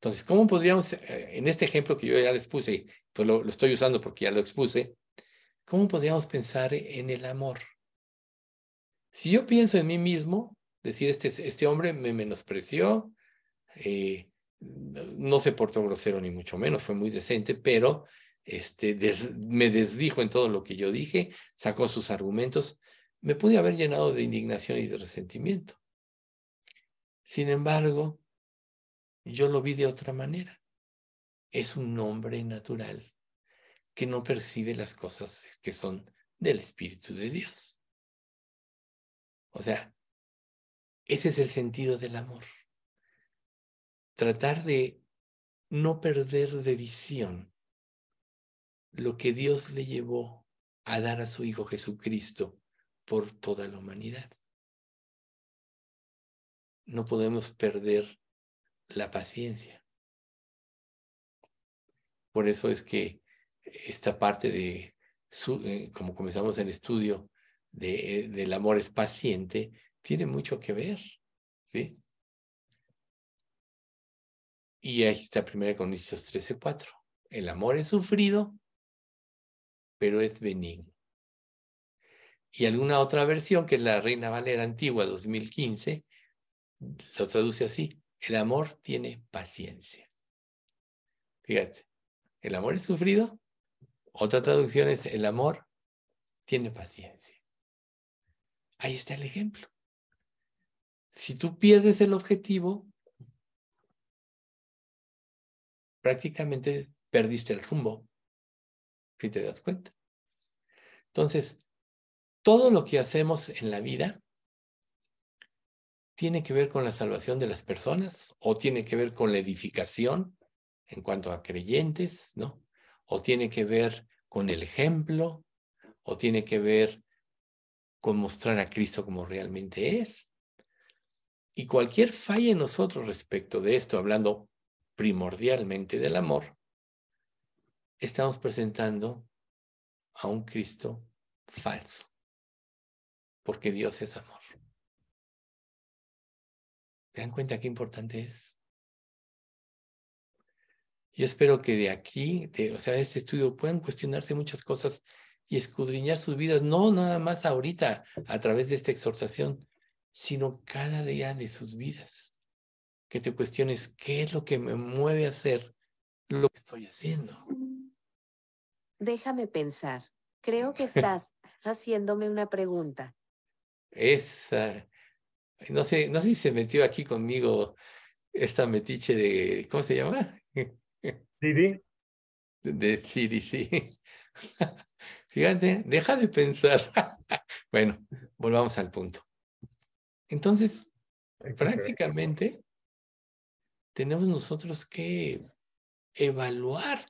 Entonces, ¿cómo podríamos, eh, en este ejemplo que yo ya les puse, pues lo, estoy usando porque ya lo expuse, ¿cómo podríamos pensar en el amor? Si yo pienso en mí mismo, decir, este, este hombre me menospreció, eh, no se portó grosero ni mucho menos, fue muy decente, pero este, me desdijo en todo lo que yo dije, sacó sus argumentos, me pude haber llenado de indignación y de resentimiento. Sin embargo, yo lo vi de otra manera. Es un hombre natural que no percibe las cosas que son del Espíritu de Dios. O sea, ese es el sentido del amor. Tratar de no perder de visión lo que Dios le llevó a dar a su Hijo Jesucristo por toda la humanidad. No podemos perder la paciencia. Por eso es que esta parte de, eh, como comenzamos el estudio, de, eh, del amor es paciente, tiene mucho que ver. ¿sí? Y ahí está 1 Corintios 13, 4. El amor es sufrido, pero es benigno. Y alguna otra versión, que es la Reina Valera Antigua 2015, lo traduce así, el amor tiene paciencia. Fíjate, el amor es sufrido. Otra traducción es el amor tiene paciencia. Ahí está el ejemplo. Si tú pierdes el objetivo, prácticamente perdiste el rumbo si te das cuenta. Entonces, todo lo que hacemos en la vida tiene que ver con la salvación de las personas o tiene que ver con la edificación en cuanto a creyentes, ¿no? O tiene que ver con el ejemplo o tiene que ver con mostrar a Cristo como realmente es. Y cualquier falla en nosotros respecto de esto, hablando primordialmente del amor, estamos presentando a un Cristo falso, porque Dios es amor. ¿Te dan cuenta qué importante es? Yo espero que de aquí, de, o sea, de este estudio, puedan cuestionarse muchas cosas y escudriñar sus vidas, no nada más ahorita a través de esta exhortación, sino cada día de sus vidas. Que te cuestiones qué es lo que me mueve a hacer lo que estoy haciendo. Déjame pensar. Creo que estás haciéndome una pregunta. Esa. No sé, no sé si se metió aquí conmigo esta metiche de, ¿cómo se llama? Siri. De Siri, sí. Fíjate, deja de pensar. bueno, volvamos al punto. Entonces, prácticamente tenemos nosotros que evaluar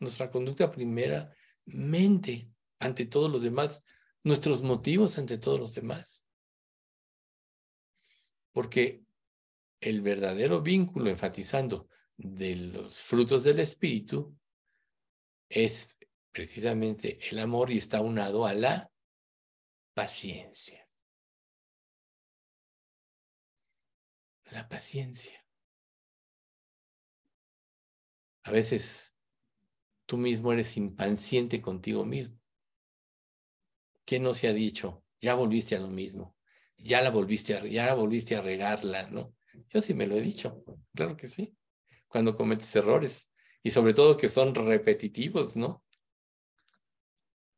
nuestra conducta primeramente ante todos los demás, nuestros motivos ante todos los demás. Porque el verdadero vínculo, enfatizando, de los frutos del Espíritu es precisamente el amor y está unado a la paciencia. La paciencia. A veces tú mismo eres impaciente contigo mismo. ¿Quién no se ha dicho? Ya volviste a lo mismo. Ya la volviste a, ya volviste a regarla, ¿no? Yo sí me lo he dicho. Claro que sí. Cuando cometes errores. Y sobre todo que son repetitivos, ¿no?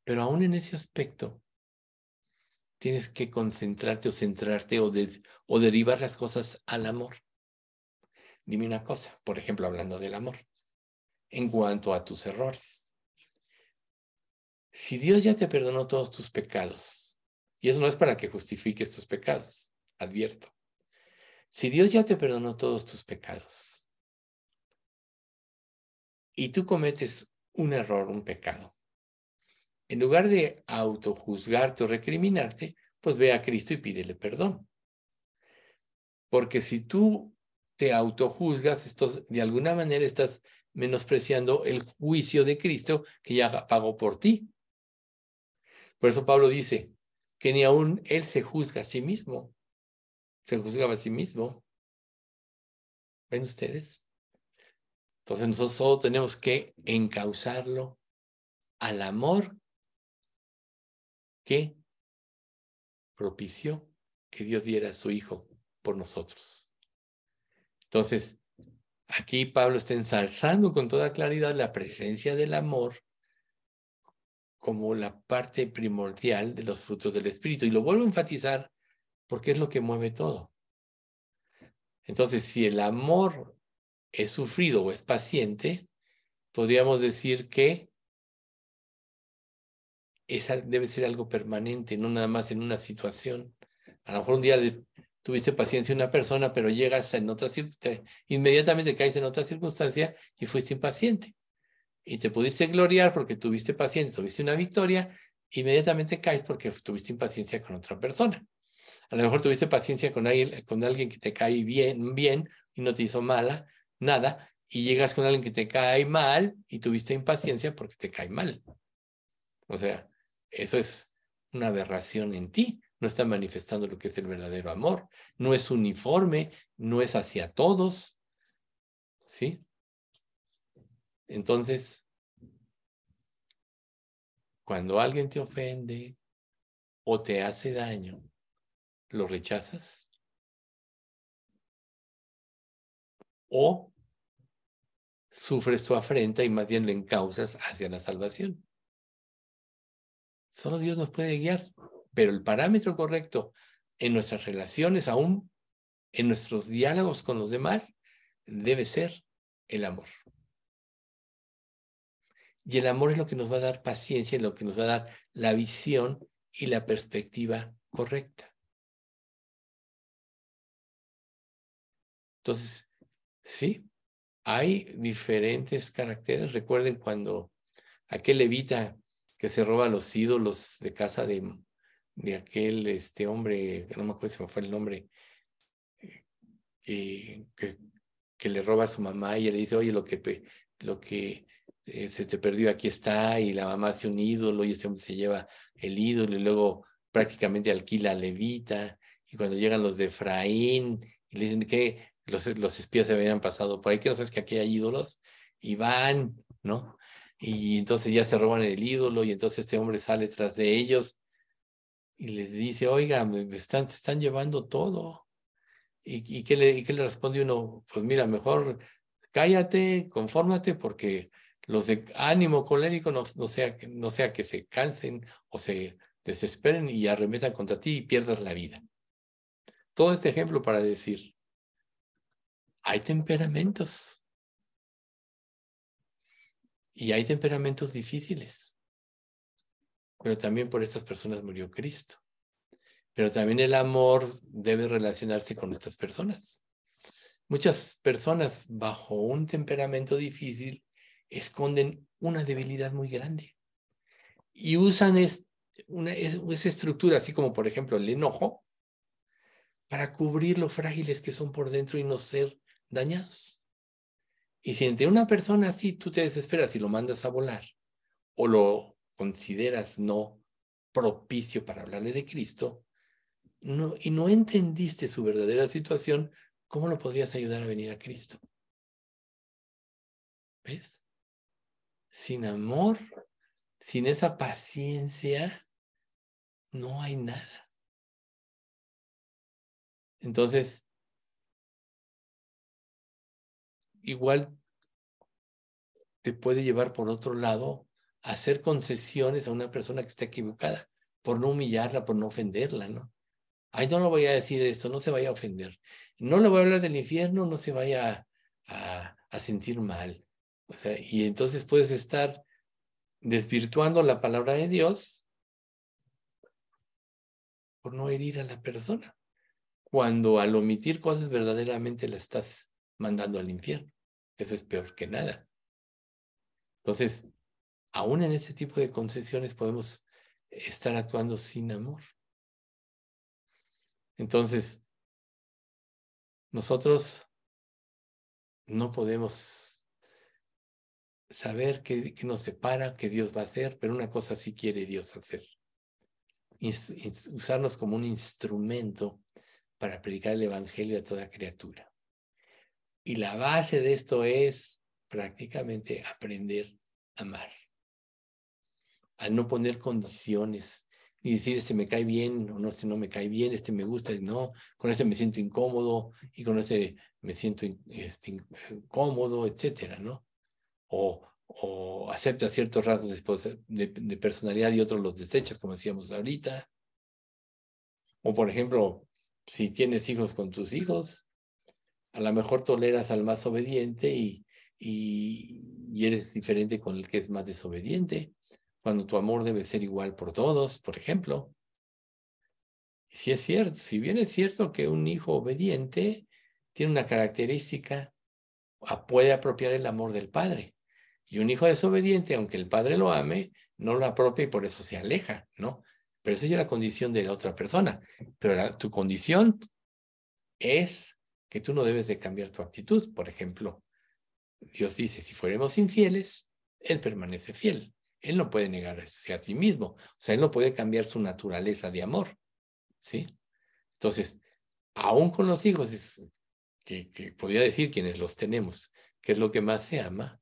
Pero aún en ese aspecto, tienes que concentrarte o centrarte o, o derivar las cosas al amor. Dime una cosa, por ejemplo, hablando del amor, en cuanto a tus errores. Si Dios ya te perdonó todos tus pecados, y eso no es para que justifiques tus pecados, advierto. Si Dios ya te perdonó todos tus pecados, y tú cometes un error, un pecado, en lugar de autojuzgarte o recriminarte, pues ve a Cristo y pídele perdón. Porque si tú te autojuzgas, de alguna manera estás menospreciando el juicio de Cristo que ya pagó por ti. Por eso Pablo dice que ni aún él se juzga a sí mismo. Se juzgaba a sí mismo. ¿Ven ustedes? Entonces nosotros solo tenemos que encauzarlo al amor que propició que Dios diera a su Hijo por nosotros. Entonces, aquí Pablo está ensalzando con toda claridad la presencia del amor como la parte primordial de los frutos del Espíritu. Y lo vuelvo a enfatizar porque es lo que mueve todo. Entonces, si el amor es sufrido o es paciente, podríamos decir que debe ser algo permanente, no nada más en una situación. A lo mejor un día tuviste paciencia una persona, pero llegas en otra circunstancia, inmediatamente caes en otra circunstancia y fuiste impaciente. Y te pudiste gloriar porque tuviste paciencia, tuviste una victoria, inmediatamente caes porque tuviste impaciencia con otra persona. A lo mejor tuviste paciencia con alguien, con alguien que te cae bien, bien y no te hizo mala, nada, y llegas con alguien que te cae mal y tuviste impaciencia porque te cae mal. O sea, eso es una aberración en ti. No está manifestando lo que es el verdadero amor. No es uniforme, no es hacia todos. ¿Sí? Entonces, cuando alguien te ofende o te hace daño, ¿lo rechazas? ¿O sufres tu afrenta y más bien lo encausas hacia la salvación? Solo Dios nos puede guiar, pero el parámetro correcto en nuestras relaciones, aún en nuestros diálogos con los demás, debe ser el amor. Y el amor es lo que nos va a dar paciencia, lo que nos va a dar la visión y la perspectiva correcta. Entonces, sí, hay diferentes caracteres. Recuerden cuando aquel levita que se roba los ídolos de casa de, de aquel este hombre, no me acuerdo si me fue el nombre, eh, que, que, le roba a su mamá y le dice, oye, lo que, lo que eh, se te perdió aquí está, y la mamá hace un ídolo y ese hombre se lleva el ídolo y luego prácticamente alquila a Levita, y cuando llegan los de Efraín y le dicen que los, los espías se habían pasado por ahí, que no sabes que aquí hay ídolos, y van, ¿no? y entonces ya se roban el ídolo y entonces este hombre sale tras de ellos y les dice, oiga, me están, están llevando todo. ¿Y, y, qué le, y qué le responde uno? Pues mira, mejor cállate, confórmate, porque los de ánimo colérico no, sea, no sea que se cansen o se desesperen y arremetan contra ti y pierdas la vida. Todo este ejemplo para decir, hay temperamentos y hay temperamentos difíciles. pero también por estas personas murió Cristo. Pero también el amor debe relacionarse con estas personas. Muchas personas bajo un temperamento difícil esconden una debilidad muy grande y usan esa estructura, así como por ejemplo el enojo, para cubrir lo frágiles que son por dentro y no ser dañados. Y si entre una persona así tú te desesperas y lo mandas a volar o lo consideras no propicio para hablarle de Cristo y no entendiste su verdadera situación, ¿cómo lo podrías ayudar a venir a Cristo? ¿Ves? Sin amor, sin esa paciencia, no hay nada. Entonces, igual te puede llevar por otro lado a hacer concesiones a una persona que está equivocada, por no humillarla, por no ofenderla, ¿no? Ay, no lo voy a decir esto, no se vaya a ofender. No le voy a hablar del infierno, no se vaya a, a sentir mal. O sea, y entonces puedes estar desvirtuando la palabra de Dios por no herir a la persona cuando al omitir cosas verdaderamente la estás mandando al infierno. Eso es peor que nada. Entonces, aún en ese tipo de concesiones podemos estar actuando sin amor. Entonces, nosotros no podemos saber qué, nos separa, qué Dios va a hacer, pero una cosa sí quiere Dios hacer. usarnos como un instrumento para predicar el Evangelio a toda criatura. Y la base de esto es prácticamente aprender a amar, a no poner condiciones y decir, este me cae bien o no, este no me cae bien, este me gusta, no, con este me siento incómodo y con este me siento este, incómodo, etcétera, ¿no? O, o acepta ciertos rasgos de, personalidad y otros los desechas, como decíamos ahorita. O, por ejemplo, si tienes hijos con tus hijos, a lo mejor toleras al más obediente y, y, eres diferente con el que es más desobediente, cuando tu amor debe ser igual por todos, por ejemplo. Si es cierto, si bien es cierto que un hijo obediente tiene una característica, puede apropiar el amor del padre. Y un hijo desobediente, aunque el padre lo ame, no lo apropia y por eso se aleja, ¿no? Pero esa es la condición de la otra persona. Pero tu condición es que tú no debes de cambiar tu actitud. Por ejemplo, Dios dice, si fuéramos infieles, Él permanece fiel. Él no puede negarse a sí mismo. O sea, Él no puede cambiar su naturaleza de amor. ¿Sí? Entonces, aún con los hijos, que, que podría decir quienes los tenemos, que es lo que más se ama,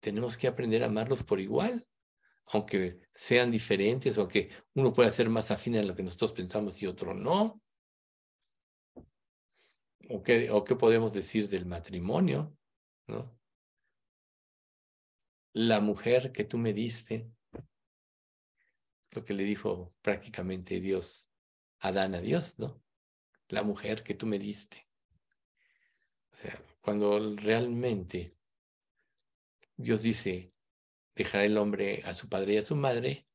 tenemos que aprender a amarlos por igual aunque sean diferentes o que uno pueda ser más afín a lo que nosotros pensamos y otro no. ¿O qué, o qué podemos decir del matrimonio? ¿no? La mujer que tú me diste, lo que le dijo prácticamente Dios, Adán a Dios, ¿no? La mujer que tú me diste. O sea, cuando realmente Dios dice, dejará el hombre a su padre y a su madre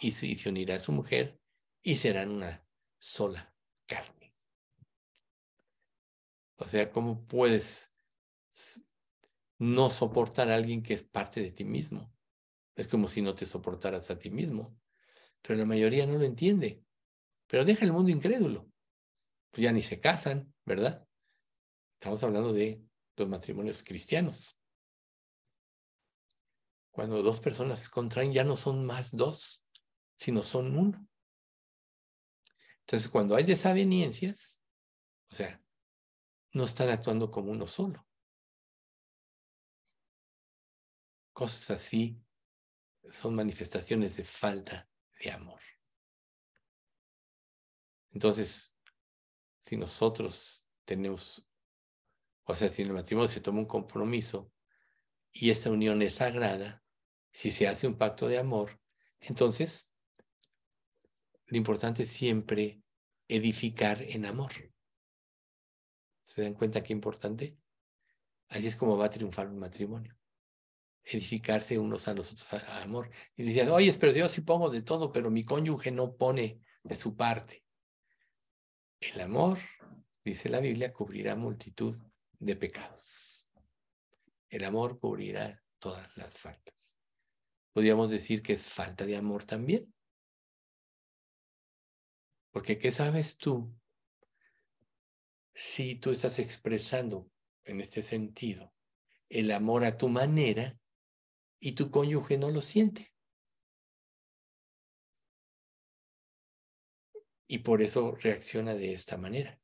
y se unirá a su mujer y serán una sola carne. O sea, ¿cómo puedes no soportar a alguien que es parte de ti mismo? Es como si no te soportaras a ti mismo. Pero la mayoría no lo entiende. Pero deja el mundo incrédulo. Pues ya ni se casan, ¿verdad? Estamos hablando de los matrimonios cristianos. Cuando dos personas se contraen, ya no son más dos, sino son uno. Entonces, cuando hay desavenencias, o sea, no están actuando como uno solo. Cosas así son manifestaciones de falta de amor. Entonces, si nosotros tenemos, o sea, si en el matrimonio se toma un compromiso y esta unión es sagrada, si se hace un pacto de amor, entonces lo importante es siempre edificar en amor. ¿Se dan cuenta qué importante? Así es como va a triunfar un matrimonio. edificarse unos a los otros a, amor. Y decían, oye, pero yo sí pongo de todo, pero mi cónyuge no pone de su parte. El amor, dice la Biblia, cubrirá multitud de pecados. El amor cubrirá todas las faltas. Podríamos decir que es falta de amor también. Porque ¿qué sabes tú si tú estás expresando en este sentido el amor a tu manera y tu cónyuge no lo siente? Y por eso reacciona de esta manera.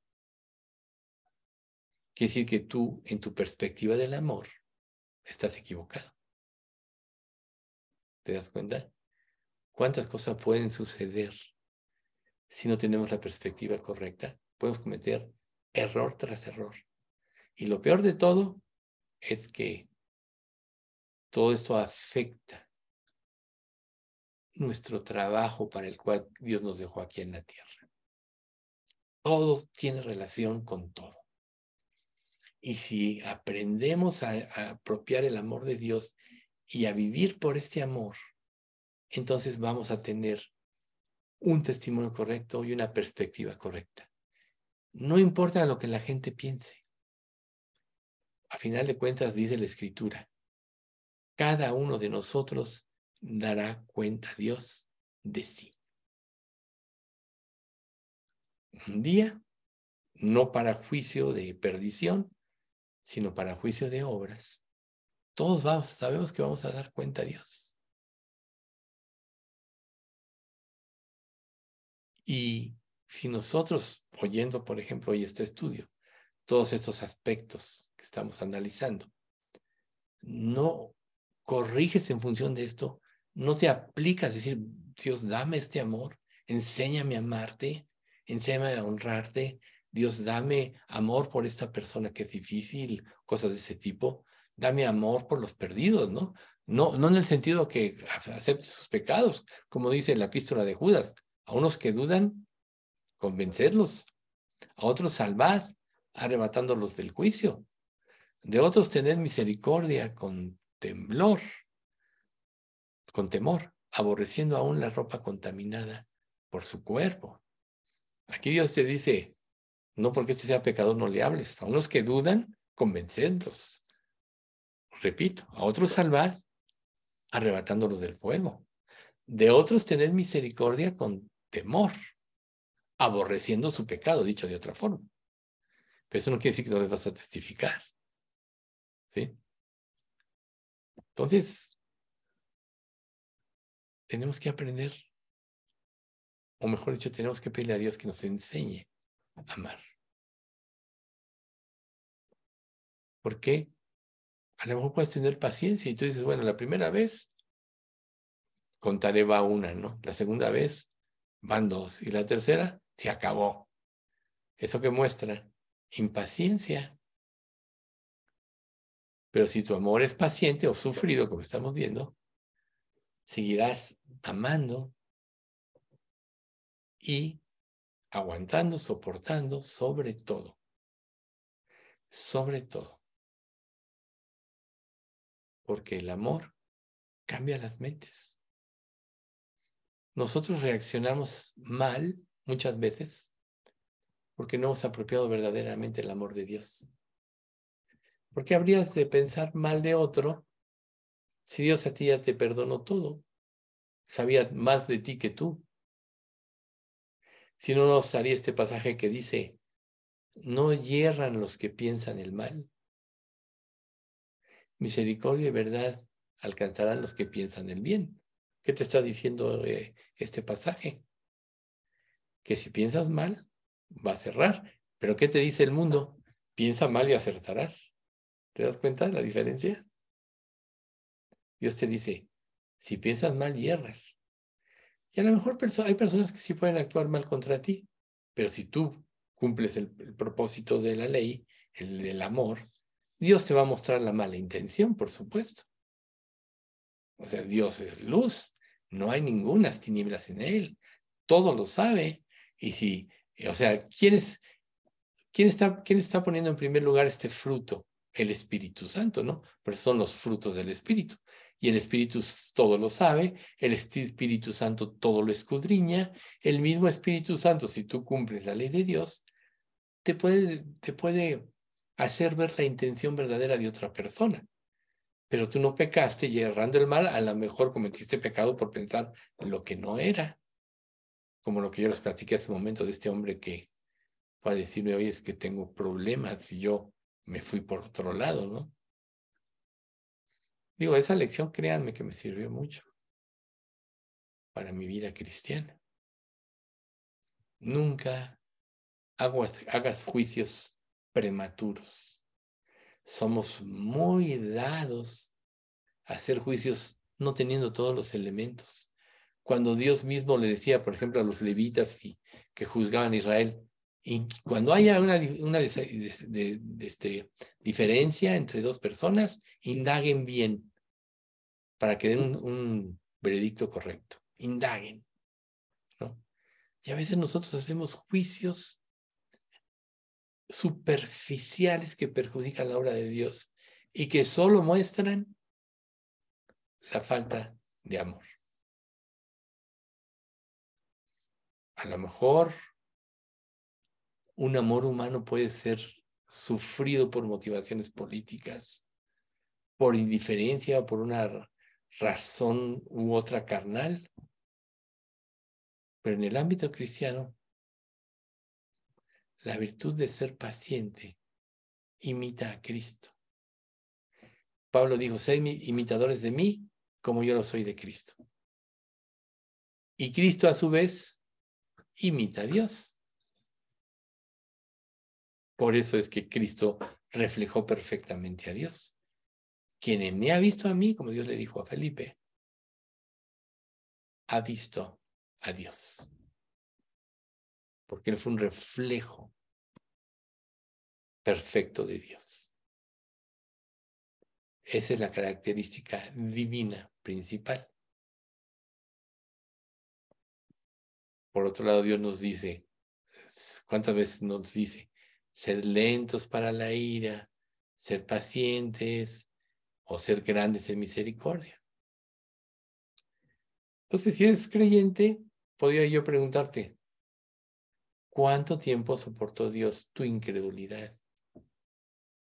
Quiere decir que tú, en tu perspectiva del amor, estás equivocado. ¿Te das cuenta? ¿Cuántas cosas pueden suceder si no tenemos la perspectiva correcta? Podemos cometer error tras error. Y lo peor de todo es que todo esto afecta nuestro trabajo para el cual Dios nos dejó aquí en la tierra. Todo tiene relación con todo. Y si aprendemos a, apropiar el amor de Dios y a vivir por este amor, entonces vamos a tener un testimonio correcto y una perspectiva correcta. No importa lo que la gente piense. A final de cuentas, dice la Escritura, cada uno de nosotros dará cuenta a Dios de sí. Un día, no para juicio de perdición, sino para juicio de obras. Todos vamos, sabemos que vamos a dar cuenta a Dios. Y si nosotros, oyendo, por ejemplo, hoy este estudio, todos estos aspectos que estamos analizando, no corriges en función de esto, no te aplicas, es decir, Dios, dame este amor, enséñame a amarte, enséñame a honrarte, Dios, dame amor por esta persona que es difícil, cosas de ese tipo. Dame amor por los perdidos, ¿no? No, no en el sentido que acepte sus pecados, como dice la epístola de Judas. A unos que dudan, convencerlos. A otros salvar, arrebatándolos del juicio. De otros tener misericordia con temblor, con temor, aborreciendo aún la ropa contaminada por su cuerpo. Aquí Dios te dice, no porque este sea pecador no le hables. A unos que dudan, convencerlos. Repito, a otros salvar, arrebatándolos del fuego. De otros tener misericordia con temor, aborreciendo su pecado, dicho de otra forma. Pero eso no quiere decir que no les vas a testificar. ¿Sí? Entonces, tenemos que aprender, o mejor dicho, tenemos que pedirle a Dios que nos enseñe a amar. ¿Por qué? A lo mejor puedes tener paciencia y tú dices, bueno, la primera vez contaré va una, ¿no? La segunda vez van dos y la tercera se acabó. Eso que muestra impaciencia. Pero si tu amor es paciente o sufrido, como estamos viendo, seguirás amando y aguantando, soportando sobre todo. Sobre todo porque el amor cambia las mentes. Nosotros reaccionamos mal muchas veces porque no hemos apropiado verdaderamente el amor de Dios. ¿Por qué habrías de pensar mal de otro si Dios a ti ya te perdonó todo? Sabía más de ti que tú. Si no, nos estaría este pasaje que dice, no hierran los que piensan el mal, misericordia y verdad alcanzarán los que piensan el bien. ¿Qué te está diciendo eh, este pasaje? Que si piensas mal, va a cerrar. Pero ¿qué te dice el mundo? Piensa mal y acertarás. ¿Te das cuenta de la diferencia? Dios te dice, si piensas mal, hierras. Y a lo mejor hay personas que sí pueden actuar mal contra ti, pero si tú cumples el, propósito de la ley, el del amor, Dios te va a mostrar la mala intención, por supuesto. O sea, Dios es luz, no hay ninguna tinieblas en él, todo lo sabe. Y si, o sea, ¿quién, es, quién, está, ¿quién está poniendo en primer lugar este fruto el Espíritu Santo, ¿no? Pero son los frutos del Espíritu. Y el Espíritu todo lo sabe, el Espíritu Santo todo lo escudriña, el mismo Espíritu Santo, si tú cumples la ley de Dios, te puede, te puede hacer ver la intención verdadera de otra persona. Pero tú no pecaste y errando el mal, a lo mejor cometiste pecado por pensar lo que no era. Como lo que yo les platiqué hace un momento de este hombre que fue a decirme, oye, es que tengo problemas y yo me fui por otro lado, ¿no? Digo, esa lección, créanme que me sirvió mucho para mi vida cristiana. Nunca hagas, hagas juicios prematuros. Somos muy dados a hacer juicios no teniendo todos los elementos. Cuando Dios mismo le decía, por ejemplo, a los levitas y, que juzgaban a Israel, y cuando haya una, este, diferencia entre dos personas, indaguen bien para que den un, un veredicto correcto. Indaguen. ¿no? Y a veces nosotros hacemos juicios superficiales que perjudican la obra de Dios y que solo muestran la falta de amor. A lo mejor un amor humano puede ser sufrido por motivaciones políticas, por indiferencia, por una razón u otra carnal. Pero en el ámbito cristiano, la virtud de ser paciente imita a Cristo. Pablo dijo, sed imitadores de mí como yo lo soy de Cristo. Y Cristo a su vez imita a Dios. Por eso es que Cristo reflejó perfectamente a Dios. Quien me ha visto a mí, como Dios le dijo a Felipe, ha visto a Dios. Porque él fue un reflejo perfecto de Dios. Esa es la característica divina principal. Por otro lado, Dios nos dice, ¿cuántas veces nos dice? ser lentos para la ira, ser pacientes o ser grandes en misericordia. Entonces, si eres creyente, podría yo preguntarte, ¿cuánto tiempo soportó Dios tu incredulidad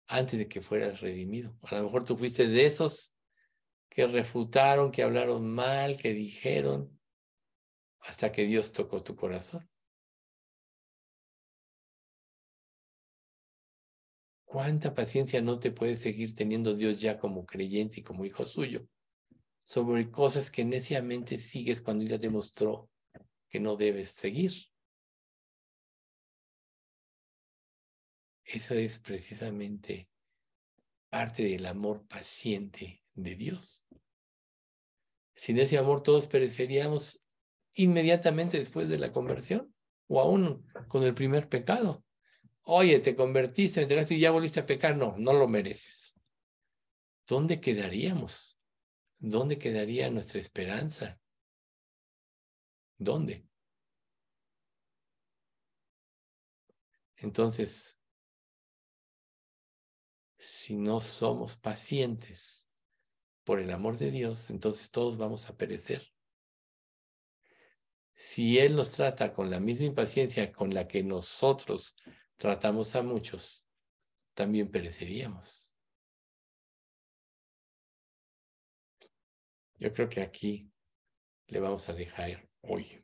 antes de que fueras redimido? A lo mejor tú fuiste de esos que refutaron, que hablaron mal, que dijeron, hasta que Dios tocó tu corazón. ¿Cuánta paciencia no te puede seguir teniendo Dios ya como creyente y como hijo suyo sobre cosas que neciamente sigues cuando ya demostró que no debes seguir? Eso es precisamente parte del amor paciente de Dios. Sin ese amor todos pereceríamos inmediatamente después de la conversión o aún con el primer pecado. Oye, te convertiste, entregaste y ya volviste a pecar. No, no lo mereces. ¿Dónde quedaríamos? ¿Dónde quedaría nuestra esperanza? ¿Dónde? Entonces, si no somos pacientes por el amor de Dios, entonces todos vamos a perecer. Si Él nos trata con la misma impaciencia con la que nosotros tratamos a muchos, también pereceríamos. Yo creo que aquí le vamos a dejar hoy.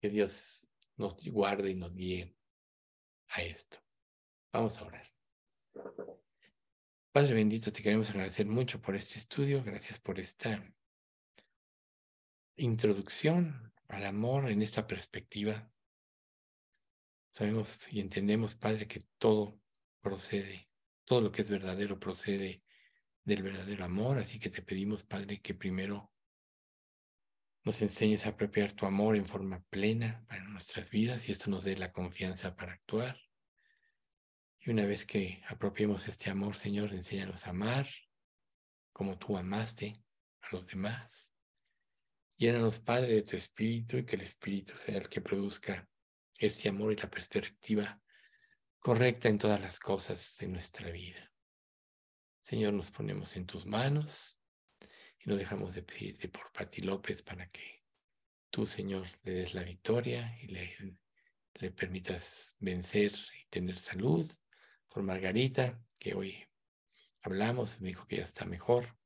Que Dios nos guarde y nos guíe a esto. Vamos a orar. Padre bendito, te queremos agradecer mucho por este estudio. Gracias por esta introducción al amor en esta perspectiva. Sabemos y entendemos, Padre, que todo procede, todo lo que es verdadero procede del verdadero amor, así que te pedimos, Padre, que primero nos enseñes a apropiar tu amor en forma plena para nuestras vidas y esto nos dé la confianza para actuar. Y una vez que apropiemos este amor, Señor, enséñanos a amar como tú amaste a los demás Llénanos, Padre, de tu Espíritu y que el Espíritu sea el que produzca este amor y la perspectiva correcta en todas las cosas de nuestra vida. Señor, nos ponemos en tus manos y no dejamos de pedirte por Pati López para que tú, Señor, le des la victoria y le, le permitas vencer y tener salud. Por Margarita, que hoy hablamos, me dijo que ya está mejor.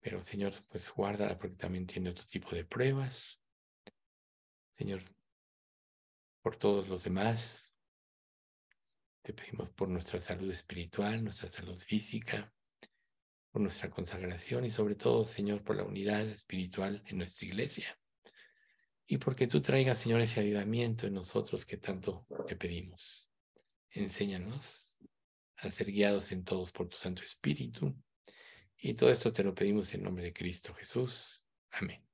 Pero, Señor, pues guárdala porque también tiene otro tipo de pruebas. Señor, por todos los demás, te pedimos por nuestra salud espiritual, nuestra salud física, por nuestra consagración y sobre todo, Señor, por la unidad espiritual en nuestra iglesia. Y porque tú traigas, Señor, ese avivamiento en nosotros que tanto te pedimos. Enséñanos a ser guiados en todos por tu Santo Espíritu. Y todo esto te lo pedimos en nombre de Cristo Jesús. Amén.